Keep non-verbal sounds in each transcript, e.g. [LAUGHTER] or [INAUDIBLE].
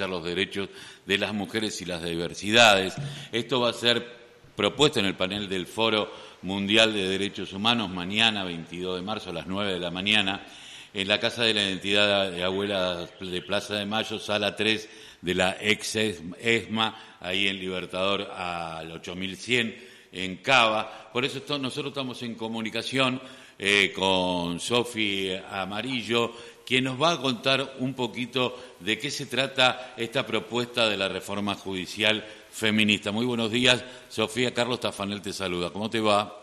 los derechos de las mujeres y las diversidades. Esto va a ser propuesto en el panel del Foro Mundial de Derechos Humanos mañana, 22 de marzo, a las 9 de la mañana, en la Casa de la Identidad de Abuela de Plaza de Mayo, sala 3 de la ex ESMA, ahí en Libertador al 8100, en Cava. Por eso nosotros estamos en comunicación eh, con Sofi Amarillo, quien nos va a contar un poquito de qué se trata esta propuesta de la reforma judicial feminista. Muy buenos días, Sofía. Carlos Tafanel te saluda. ¿Cómo te va?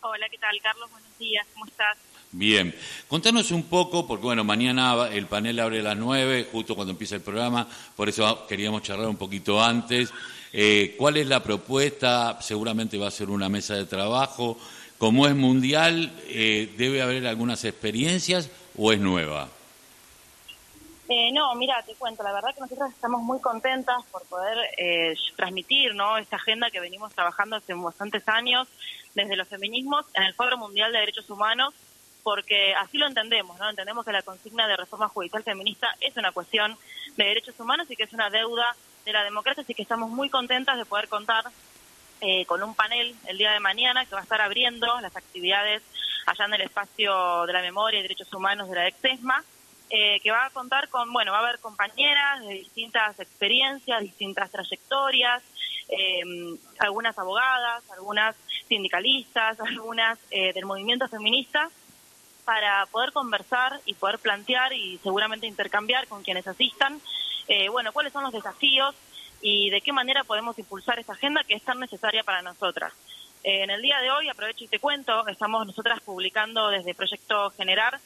Hola, ¿qué tal, Carlos? Buenos días, ¿cómo estás? Bien, contanos un poco, porque bueno, mañana el panel abre a las nueve, justo cuando empieza el programa, por eso queríamos charlar un poquito antes. Eh, ¿Cuál es la propuesta? Seguramente va a ser una mesa de trabajo. Como es mundial, eh, ¿debe haber algunas experiencias o es nueva? Eh, no, mira, te cuento, la verdad que nosotros estamos muy contentas por poder eh, transmitir ¿no? esta agenda que venimos trabajando hace bastantes años desde los feminismos en el Foro Mundial de Derechos Humanos, porque así lo entendemos, ¿no? Entendemos que la consigna de reforma judicial feminista es una cuestión de derechos humanos y que es una deuda de la democracia, así que estamos muy contentas de poder contar eh, con un panel el día de mañana que va a estar abriendo las actividades allá en el espacio de la memoria y derechos humanos de la EXESMA, eh, que va a contar con, bueno, va a haber compañeras de distintas experiencias, distintas trayectorias, eh, algunas abogadas, algunas sindicalistas, [LAUGHS] algunas del movimiento feminista, para poder conversar y poder plantear y seguramente intercambiar con quienes asistan, bueno, cuáles son los desafíos y de qué manera podemos impulsar esta agenda que es tan necesaria para nosotras. En el día de hoy, aprovecho y te cuento, estamos nosotras publicando desde Proyecto Generar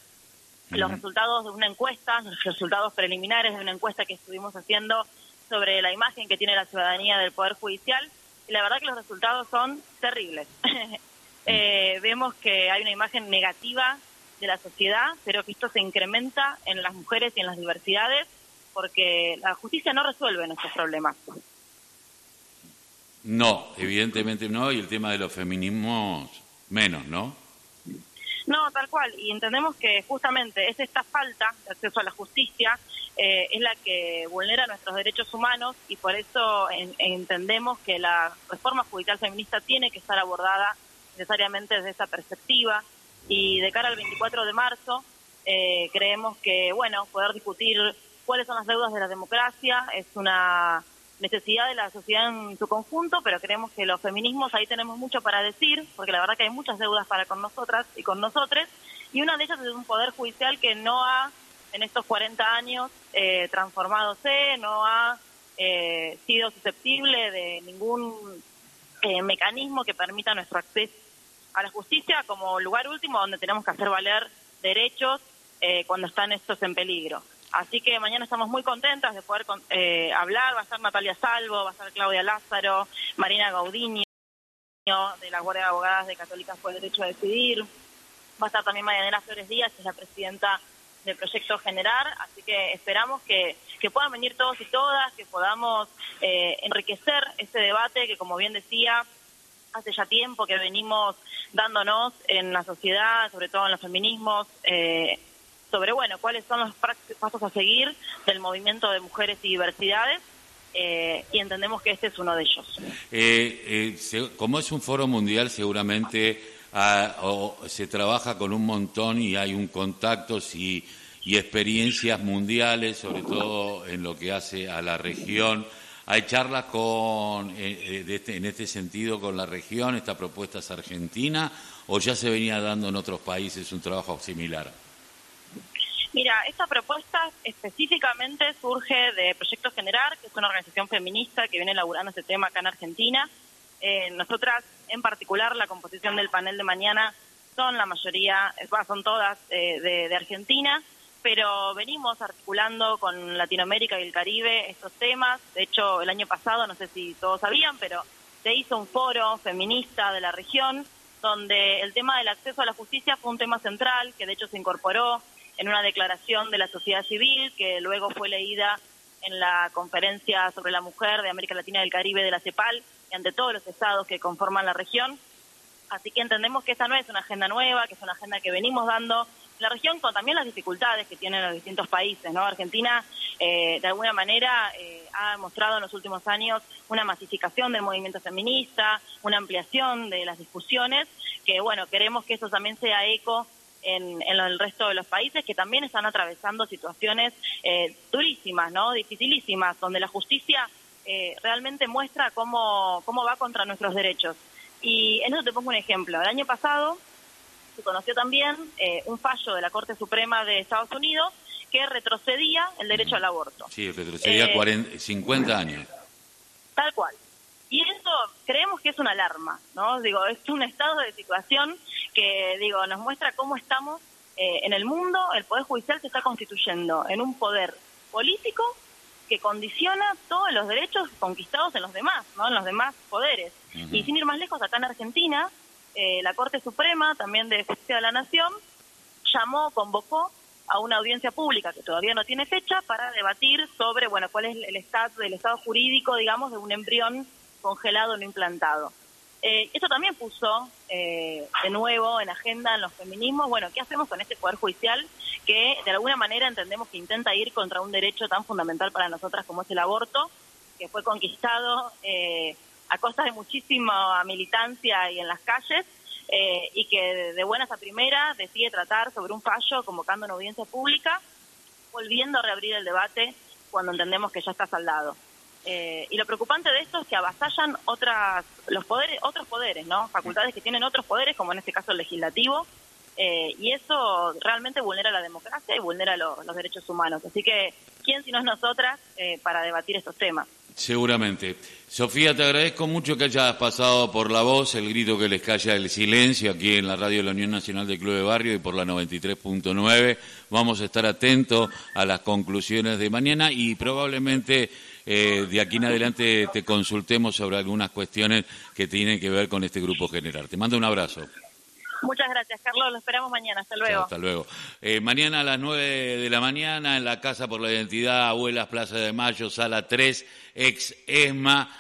los resultados de una encuesta, los resultados preliminares de una encuesta que estuvimos haciendo sobre la imagen que tiene la ciudadanía del Poder Judicial y la verdad que los resultados son terribles. [LAUGHS] eh, vemos que hay una imagen negativa de la sociedad, pero que esto se incrementa en las mujeres y en las diversidades porque la justicia no resuelve nuestros problemas. No, evidentemente no, y el tema de los feminismos menos, ¿no? No, tal cual, y entendemos que justamente es esta falta de acceso a la justicia eh, es la que vulnera nuestros derechos humanos y por eso entendemos que la reforma judicial feminista tiene que estar abordada necesariamente desde esa perspectiva y de cara al 24 de marzo eh, creemos que, bueno, poder discutir cuáles son las deudas de la democracia, es una necesidad de la sociedad en su conjunto, pero creemos que los feminismos ahí tenemos mucho para decir, porque la verdad que hay muchas deudas para con nosotras y con nosotros, y una de ellas es un poder judicial que no ha, en estos 40 años, eh, transformadose, no ha eh, sido susceptible de ningún eh, mecanismo que permita nuestro acceso a la justicia como lugar último donde tenemos que hacer valer derechos eh, cuando están estos en peligro. Así que mañana estamos muy contentas de poder eh, hablar. Va a estar Natalia Salvo, va a estar Claudia Lázaro, Marina Gaudiño, de la Guardia de Abogadas de Católicas por el Derecho a Decidir. Va a estar también Marianela Flores Díaz, que es la presidenta del proyecto Generar. Así que esperamos que, puedan venir todos y todas, que podamos eh, enriquecer este debate que, como bien decía, hace ya tiempo que venimos dándonos en la sociedad, sobre todo en los feminismos. Eh, sobre, bueno, cuáles son los pasos a seguir del movimiento de mujeres y diversidades. Eh, y entendemos que este es uno de ellos. Eh, eh, como es un foro mundial, seguramente ah, se trabaja con un montón y hay un contacto y, y experiencias mundiales, sobre todo en lo que hace a la región. ¿Hay charlas con, este, en este sentido con la región? ¿Esta propuesta es argentina o ya se venía dando en otros países un trabajo similar? Mira, esta propuesta específicamente surge de Proyecto Generar, que es una organización feminista que viene elaborando este tema acá en Argentina. Eh, nosotras, en particular, la composición del panel de mañana son la mayoría, son todas eh, de, Argentina, pero venimos articulando con Latinoamérica y el Caribe estos temas. De hecho, el año pasado, no sé si todos sabían, pero se hizo un foro feminista de la región donde el tema del acceso a la justicia fue un tema central, que de hecho se incorporó en una declaración de la sociedad civil que luego fue leída en la conferencia sobre la mujer de América Latina y el Caribe de la CEPAL y ante todos los estados que conforman la región. Así que entendemos que esta no es una agenda nueva, que es una agenda que venimos dando la región con también las dificultades que tienen los distintos países, ¿no? Argentina, eh, de alguna manera, eh, ha mostrado en los últimos años una masificación del movimiento feminista, una ampliación de las discusiones, que, bueno, queremos que eso también sea eco en, el resto de los países que también están atravesando situaciones eh, durísimas, ¿no? Dificilísimas, donde la justicia realmente muestra cómo, cómo va contra nuestros derechos. Y en eso te pongo un ejemplo. El año pasado, se conoció también eh, un fallo de la Corte Suprema de Estados Unidos que retrocedía el derecho al aborto. Sí, retrocedía 50 eh, años. Tal cual. Y eso creemos que es una alarma, ¿no? Digo, es un estado de situación que, digo, nos muestra cómo estamos eh, en el mundo. El Poder Judicial se está constituyendo en un poder político que condiciona todos los derechos conquistados en los demás, ¿no? En los demás poderes. Y sin ir más lejos, acá en Argentina, eh, la Corte Suprema, también de Justicia de la Nación, llamó, convocó a una audiencia pública que todavía no tiene fecha para debatir sobre, bueno, cuál es el estado, el estado jurídico, digamos, de un embrión congelado no implantado. Eh, esto también puso eh, de nuevo en agenda en los feminismos, bueno, ¿qué hacemos con este Poder Judicial que de alguna manera entendemos que intenta ir contra un derecho tan fundamental para nosotras como es el aborto, que fue conquistado eh, a costa de muchísima militancia y en las calles, eh, y que de buenas a primeras decide tratar sobre un fallo convocando una audiencia pública, volviendo a reabrir el debate cuando entendemos que ya está saldado. Eh, y lo preocupante de esto es que avasallan otras, los poderes, otros poderes, ¿no? Facultades que tienen otros poderes, como en este caso el legislativo, eh, y eso realmente vulnera la democracia y vulnera los derechos humanos. Así que, ¿quién si no es nosotras para debatir estos temas? Seguramente. Sofía, te agradezco mucho que hayas pasado por la voz, el grito que les calla el silencio aquí en la radio de la Unión Nacional de Club de Barrio y por la 93.9. Vamos a estar atentos a las conclusiones de mañana y probablemente eh, de aquí en adelante te consultemos sobre algunas cuestiones que tienen que ver con este grupo general. Te mando un abrazo. Muchas gracias, Carlos. Lo esperamos mañana. Hasta luego. hasta luego. Eh, mañana a las 9 de la mañana en la Casa por la Identidad, Abuelas, Plaza de Mayo, Sala 3, ex ESMA.